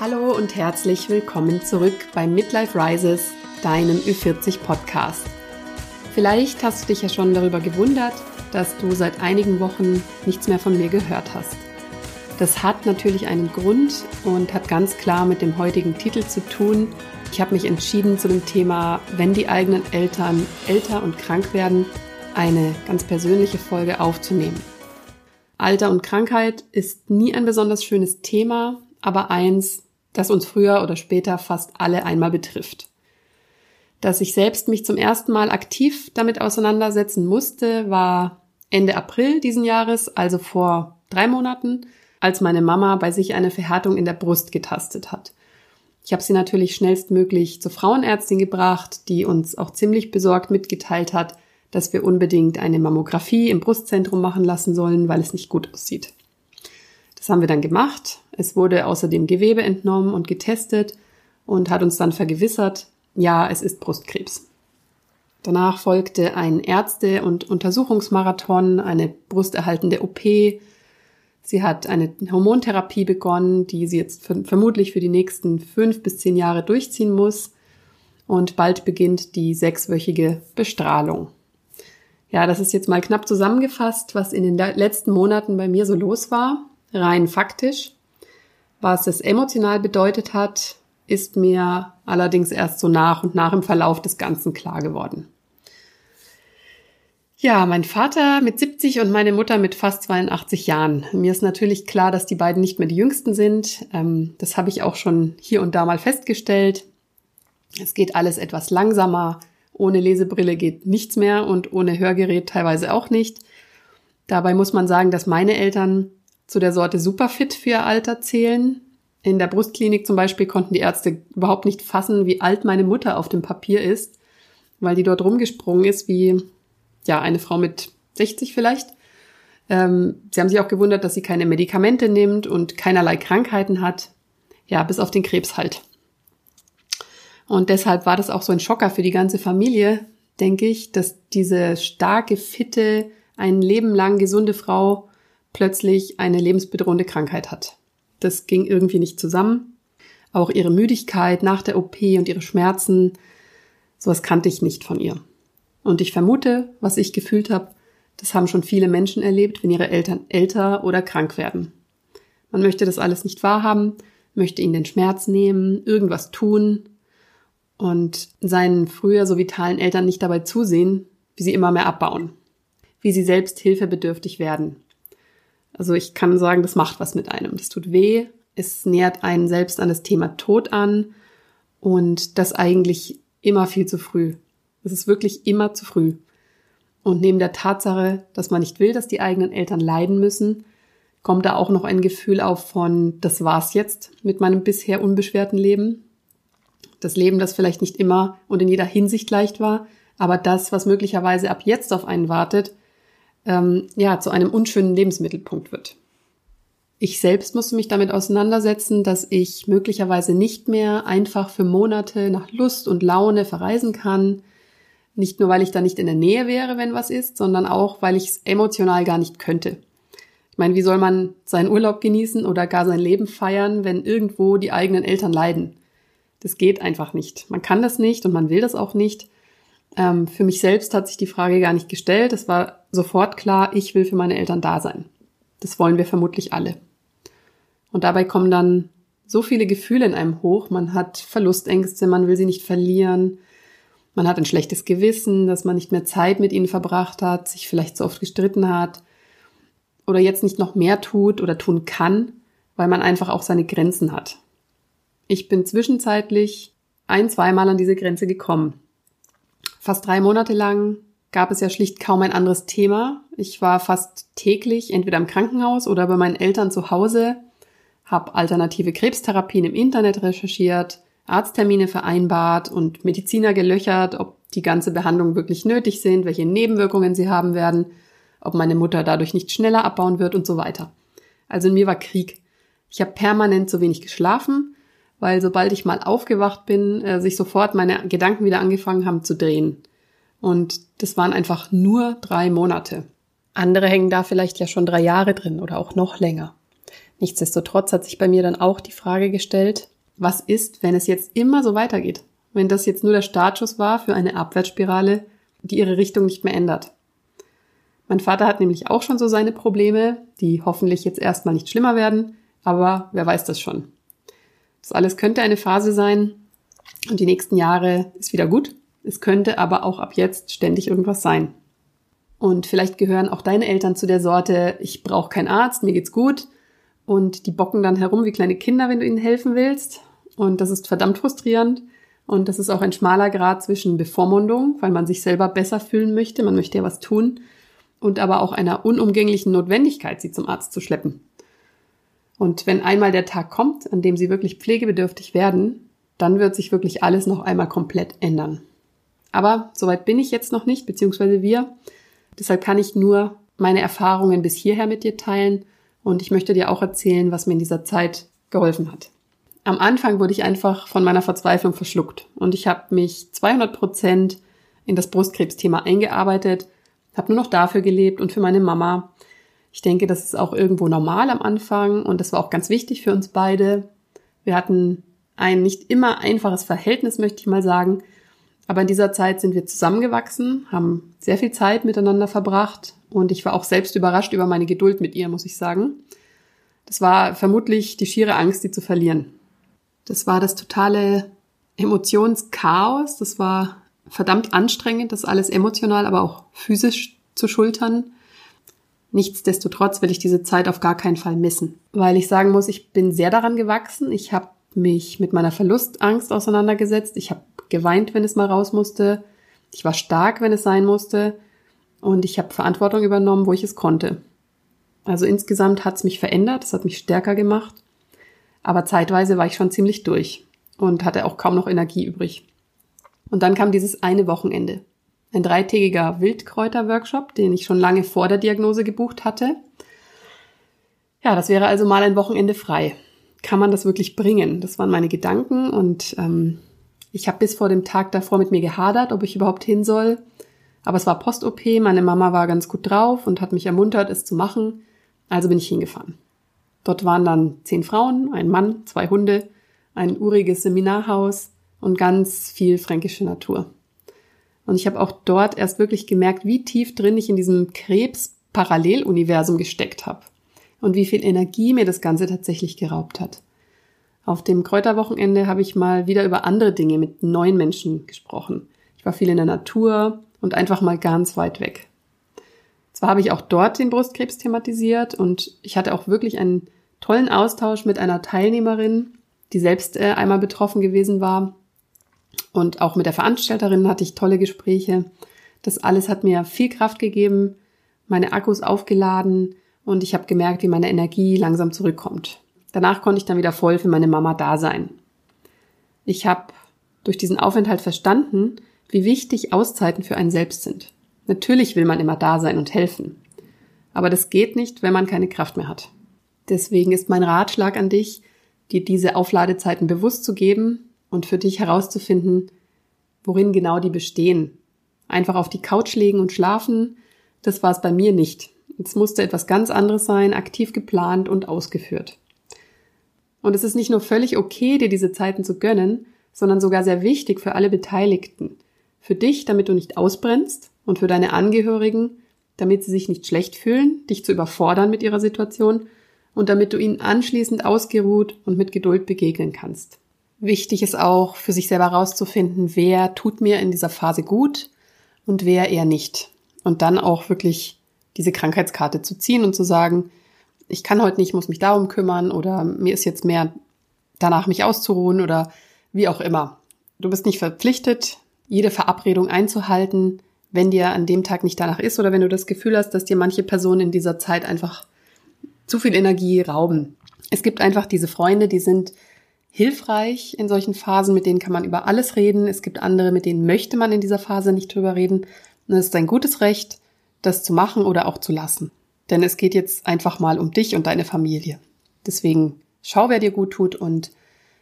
Hallo und herzlich willkommen zurück bei Midlife Rises, deinem Ü40 Podcast. Vielleicht hast du dich ja schon darüber gewundert, dass du seit einigen Wochen nichts mehr von mir gehört hast. Das hat natürlich einen Grund und hat ganz klar mit dem heutigen Titel zu tun. Ich habe mich entschieden zu dem Thema, wenn die eigenen Eltern älter und krank werden, eine ganz persönliche Folge aufzunehmen. Alter und Krankheit ist nie ein besonders schönes Thema, aber eins, das uns früher oder später fast alle einmal betrifft. Dass ich selbst mich zum ersten Mal aktiv damit auseinandersetzen musste, war Ende April diesen Jahres, also vor drei Monaten, als meine Mama bei sich eine Verhärtung in der Brust getastet hat. Ich habe sie natürlich schnellstmöglich zur Frauenärztin gebracht, die uns auch ziemlich besorgt mitgeteilt hat, dass wir unbedingt eine Mammographie im Brustzentrum machen lassen sollen, weil es nicht gut aussieht. Das haben wir dann gemacht. Es wurde außerdem Gewebe entnommen und getestet und hat uns dann vergewissert, ja, es ist Brustkrebs. Danach folgte ein Ärzte- und Untersuchungsmarathon, eine brusterhaltende OP. Sie hat eine Hormontherapie begonnen, die sie jetzt vermutlich für die nächsten fünf bis zehn Jahre durchziehen muss. Und bald beginnt die sechswöchige Bestrahlung. Ja, das ist jetzt mal knapp zusammengefasst, was in den letzten Monaten bei mir so los war, rein faktisch. Was es emotional bedeutet hat, ist mir allerdings erst so nach und nach im Verlauf des Ganzen klar geworden. Ja, mein Vater mit 70 und meine Mutter mit fast 82 Jahren. Mir ist natürlich klar, dass die beiden nicht mehr die jüngsten sind. Ähm, das habe ich auch schon hier und da mal festgestellt. Es geht alles etwas langsamer. Ohne Lesebrille geht nichts mehr und ohne Hörgerät teilweise auch nicht. Dabei muss man sagen, dass meine Eltern zu der Sorte Superfit für ihr Alter zählen. In der Brustklinik zum Beispiel konnten die Ärzte überhaupt nicht fassen, wie alt meine Mutter auf dem Papier ist, weil die dort rumgesprungen ist wie, ja, eine Frau mit 60 vielleicht. Ähm, sie haben sich auch gewundert, dass sie keine Medikamente nimmt und keinerlei Krankheiten hat. Ja, bis auf den Krebs halt. Und deshalb war das auch so ein Schocker für die ganze Familie, denke ich, dass diese starke, fitte, ein Leben lang gesunde Frau plötzlich eine lebensbedrohende Krankheit hat. Das ging irgendwie nicht zusammen. Auch ihre Müdigkeit nach der OP und ihre Schmerzen, sowas kannte ich nicht von ihr. Und ich vermute, was ich gefühlt habe, das haben schon viele Menschen erlebt, wenn ihre Eltern älter oder krank werden. Man möchte das alles nicht wahrhaben, möchte ihnen den Schmerz nehmen, irgendwas tun, und seinen früher so vitalen Eltern nicht dabei zusehen, wie sie immer mehr abbauen, wie sie selbst hilfebedürftig werden. Also ich kann sagen, das macht was mit einem. Das tut weh, es nähert einen selbst an das Thema Tod an und das eigentlich immer viel zu früh. Es ist wirklich immer zu früh. Und neben der Tatsache, dass man nicht will, dass die eigenen Eltern leiden müssen, kommt da auch noch ein Gefühl auf von, das war's jetzt mit meinem bisher unbeschwerten Leben. Das Leben, das vielleicht nicht immer und in jeder Hinsicht leicht war, aber das, was möglicherweise ab jetzt auf einen wartet, ähm, ja, zu einem unschönen Lebensmittelpunkt wird. Ich selbst musste mich damit auseinandersetzen, dass ich möglicherweise nicht mehr einfach für Monate nach Lust und Laune verreisen kann. Nicht nur, weil ich da nicht in der Nähe wäre, wenn was ist, sondern auch, weil ich es emotional gar nicht könnte. Ich meine, wie soll man seinen Urlaub genießen oder gar sein Leben feiern, wenn irgendwo die eigenen Eltern leiden? Das geht einfach nicht. Man kann das nicht und man will das auch nicht. Ähm, für mich selbst hat sich die Frage gar nicht gestellt. Es war sofort klar, ich will für meine Eltern da sein. Das wollen wir vermutlich alle. Und dabei kommen dann so viele Gefühle in einem hoch. Man hat Verlustängste, man will sie nicht verlieren. Man hat ein schlechtes Gewissen, dass man nicht mehr Zeit mit ihnen verbracht hat, sich vielleicht so oft gestritten hat oder jetzt nicht noch mehr tut oder tun kann, weil man einfach auch seine Grenzen hat. Ich bin zwischenzeitlich ein, zweimal an diese Grenze gekommen. Fast drei Monate lang gab es ja schlicht kaum ein anderes Thema. Ich war fast täglich entweder im Krankenhaus oder bei meinen Eltern zu Hause, habe alternative Krebstherapien im Internet recherchiert, Arzttermine vereinbart und Mediziner gelöchert, ob die ganze Behandlung wirklich nötig sind, welche Nebenwirkungen sie haben werden, ob meine Mutter dadurch nicht schneller abbauen wird und so weiter. Also in mir war Krieg. Ich habe permanent zu wenig geschlafen weil sobald ich mal aufgewacht bin, äh, sich sofort meine Gedanken wieder angefangen haben zu drehen. Und das waren einfach nur drei Monate. Andere hängen da vielleicht ja schon drei Jahre drin oder auch noch länger. Nichtsdestotrotz hat sich bei mir dann auch die Frage gestellt, was ist, wenn es jetzt immer so weitergeht? Wenn das jetzt nur der Startschuss war für eine Abwärtsspirale, die ihre Richtung nicht mehr ändert. Mein Vater hat nämlich auch schon so seine Probleme, die hoffentlich jetzt erstmal nicht schlimmer werden, aber wer weiß das schon. Das alles könnte eine Phase sein und die nächsten Jahre ist wieder gut. Es könnte aber auch ab jetzt ständig irgendwas sein. Und vielleicht gehören auch deine Eltern zu der Sorte, ich brauche keinen Arzt, mir geht's gut. Und die bocken dann herum wie kleine Kinder, wenn du ihnen helfen willst. Und das ist verdammt frustrierend. Und das ist auch ein schmaler Grad zwischen Bevormundung, weil man sich selber besser fühlen möchte, man möchte ja was tun, und aber auch einer unumgänglichen Notwendigkeit, sie zum Arzt zu schleppen. Und wenn einmal der Tag kommt, an dem sie wirklich pflegebedürftig werden, dann wird sich wirklich alles noch einmal komplett ändern. Aber soweit bin ich jetzt noch nicht, beziehungsweise wir. Deshalb kann ich nur meine Erfahrungen bis hierher mit dir teilen und ich möchte dir auch erzählen, was mir in dieser Zeit geholfen hat. Am Anfang wurde ich einfach von meiner Verzweiflung verschluckt und ich habe mich 200 Prozent in das Brustkrebsthema eingearbeitet, habe nur noch dafür gelebt und für meine Mama. Ich denke, das ist auch irgendwo normal am Anfang und das war auch ganz wichtig für uns beide. Wir hatten ein nicht immer einfaches Verhältnis, möchte ich mal sagen, aber in dieser Zeit sind wir zusammengewachsen, haben sehr viel Zeit miteinander verbracht und ich war auch selbst überrascht über meine Geduld mit ihr, muss ich sagen. Das war vermutlich die schiere Angst, sie zu verlieren. Das war das totale Emotionschaos. Das war verdammt anstrengend, das alles emotional, aber auch physisch zu schultern. Nichtsdestotrotz will ich diese Zeit auf gar keinen Fall missen, weil ich sagen muss, ich bin sehr daran gewachsen. Ich habe mich mit meiner Verlustangst auseinandergesetzt. Ich habe geweint, wenn es mal raus musste. Ich war stark, wenn es sein musste. Und ich habe Verantwortung übernommen, wo ich es konnte. Also insgesamt hat es mich verändert, es hat mich stärker gemacht. Aber zeitweise war ich schon ziemlich durch und hatte auch kaum noch Energie übrig. Und dann kam dieses eine Wochenende. Ein dreitägiger Wildkräuter-Workshop, den ich schon lange vor der Diagnose gebucht hatte. Ja, das wäre also mal ein Wochenende frei. Kann man das wirklich bringen? Das waren meine Gedanken und ähm, ich habe bis vor dem Tag davor mit mir gehadert, ob ich überhaupt hin soll. Aber es war Post-OP, meine Mama war ganz gut drauf und hat mich ermuntert, es zu machen. Also bin ich hingefahren. Dort waren dann zehn Frauen, ein Mann, zwei Hunde, ein uriges Seminarhaus und ganz viel fränkische Natur. Und ich habe auch dort erst wirklich gemerkt, wie tief drin ich in diesem Krebs-Paralleluniversum gesteckt habe und wie viel Energie mir das Ganze tatsächlich geraubt hat. Auf dem Kräuterwochenende habe ich mal wieder über andere Dinge mit neuen Menschen gesprochen. Ich war viel in der Natur und einfach mal ganz weit weg. Zwar habe ich auch dort den Brustkrebs thematisiert und ich hatte auch wirklich einen tollen Austausch mit einer Teilnehmerin, die selbst äh, einmal betroffen gewesen war. Und auch mit der Veranstalterin hatte ich tolle Gespräche. Das alles hat mir viel Kraft gegeben, meine Akkus aufgeladen und ich habe gemerkt, wie meine Energie langsam zurückkommt. Danach konnte ich dann wieder voll für meine Mama da sein. Ich habe durch diesen Aufenthalt verstanden, wie wichtig Auszeiten für einen selbst sind. Natürlich will man immer da sein und helfen. Aber das geht nicht, wenn man keine Kraft mehr hat. Deswegen ist mein Ratschlag an dich, dir diese Aufladezeiten bewusst zu geben und für dich herauszufinden, worin genau die bestehen. Einfach auf die Couch legen und schlafen, das war es bei mir nicht. Es musste etwas ganz anderes sein, aktiv geplant und ausgeführt. Und es ist nicht nur völlig okay, dir diese Zeiten zu gönnen, sondern sogar sehr wichtig für alle Beteiligten. Für dich, damit du nicht ausbrennst und für deine Angehörigen, damit sie sich nicht schlecht fühlen, dich zu überfordern mit ihrer Situation und damit du ihnen anschließend ausgeruht und mit Geduld begegnen kannst. Wichtig ist auch, für sich selber herauszufinden, wer tut mir in dieser Phase gut und wer eher nicht. Und dann auch wirklich diese Krankheitskarte zu ziehen und zu sagen, ich kann heute nicht, muss mich darum kümmern oder mir ist jetzt mehr danach, mich auszuruhen oder wie auch immer. Du bist nicht verpflichtet, jede Verabredung einzuhalten, wenn dir an dem Tag nicht danach ist oder wenn du das Gefühl hast, dass dir manche Personen in dieser Zeit einfach zu viel Energie rauben. Es gibt einfach diese Freunde, die sind hilfreich in solchen Phasen, mit denen kann man über alles reden. Es gibt andere, mit denen möchte man in dieser Phase nicht drüber reden. Und es ist ein gutes Recht, das zu machen oder auch zu lassen. Denn es geht jetzt einfach mal um dich und deine Familie. Deswegen schau, wer dir gut tut und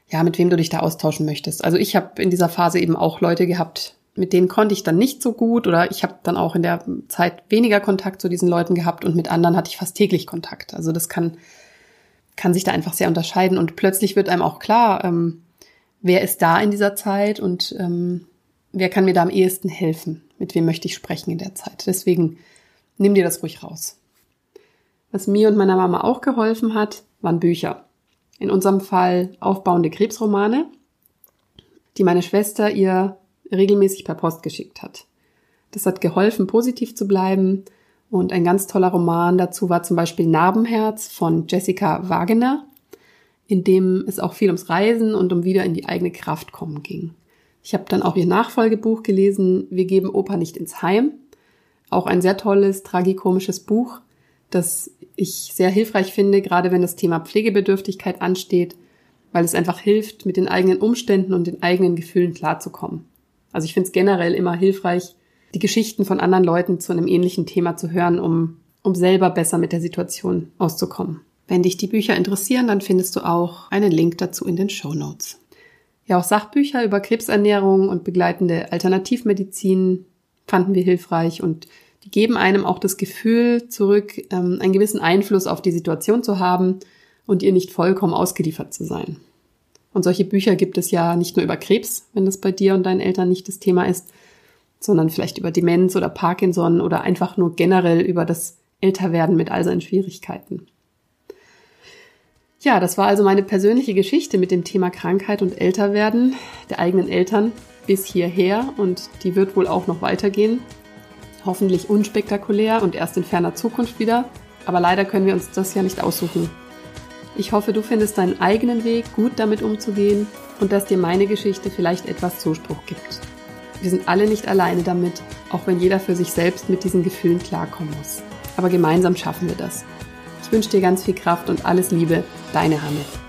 ja, mit wem du dich da austauschen möchtest. Also ich habe in dieser Phase eben auch Leute gehabt, mit denen konnte ich dann nicht so gut oder ich habe dann auch in der Zeit weniger Kontakt zu diesen Leuten gehabt und mit anderen hatte ich fast täglich Kontakt. Also das kann kann sich da einfach sehr unterscheiden und plötzlich wird einem auch klar, ähm, wer ist da in dieser Zeit und ähm, wer kann mir da am ehesten helfen, mit wem möchte ich sprechen in der Zeit. Deswegen nimm dir das ruhig raus. Was mir und meiner Mama auch geholfen hat, waren Bücher. In unserem Fall aufbauende Krebsromane, die meine Schwester ihr regelmäßig per Post geschickt hat. Das hat geholfen, positiv zu bleiben. Und ein ganz toller Roman dazu war zum Beispiel Narbenherz von Jessica Wagener, in dem es auch viel ums Reisen und um wieder in die eigene Kraft kommen ging. Ich habe dann auch ihr Nachfolgebuch gelesen, Wir geben Opa nicht ins Heim. Auch ein sehr tolles, tragikomisches Buch, das ich sehr hilfreich finde, gerade wenn das Thema Pflegebedürftigkeit ansteht, weil es einfach hilft, mit den eigenen Umständen und den eigenen Gefühlen klarzukommen. Also ich finde es generell immer hilfreich, die Geschichten von anderen Leuten zu einem ähnlichen Thema zu hören, um, um selber besser mit der Situation auszukommen. Wenn dich die Bücher interessieren, dann findest du auch einen Link dazu in den Show Notes. Ja, auch Sachbücher über Krebsernährung und begleitende Alternativmedizin fanden wir hilfreich und die geben einem auch das Gefühl zurück, ähm, einen gewissen Einfluss auf die Situation zu haben und ihr nicht vollkommen ausgeliefert zu sein. Und solche Bücher gibt es ja nicht nur über Krebs, wenn das bei dir und deinen Eltern nicht das Thema ist, sondern vielleicht über Demenz oder Parkinson oder einfach nur generell über das Älterwerden mit all seinen Schwierigkeiten. Ja, das war also meine persönliche Geschichte mit dem Thema Krankheit und Älterwerden der eigenen Eltern bis hierher und die wird wohl auch noch weitergehen hoffentlich unspektakulär und erst in ferner Zukunft wieder, aber leider können wir uns das ja nicht aussuchen. Ich hoffe, du findest deinen eigenen Weg, gut damit umzugehen und dass dir meine Geschichte vielleicht etwas Zuspruch gibt. Wir sind alle nicht alleine damit, auch wenn jeder für sich selbst mit diesen Gefühlen klarkommen muss. Aber gemeinsam schaffen wir das. Ich wünsche dir ganz viel Kraft und alles Liebe, deine Hanne.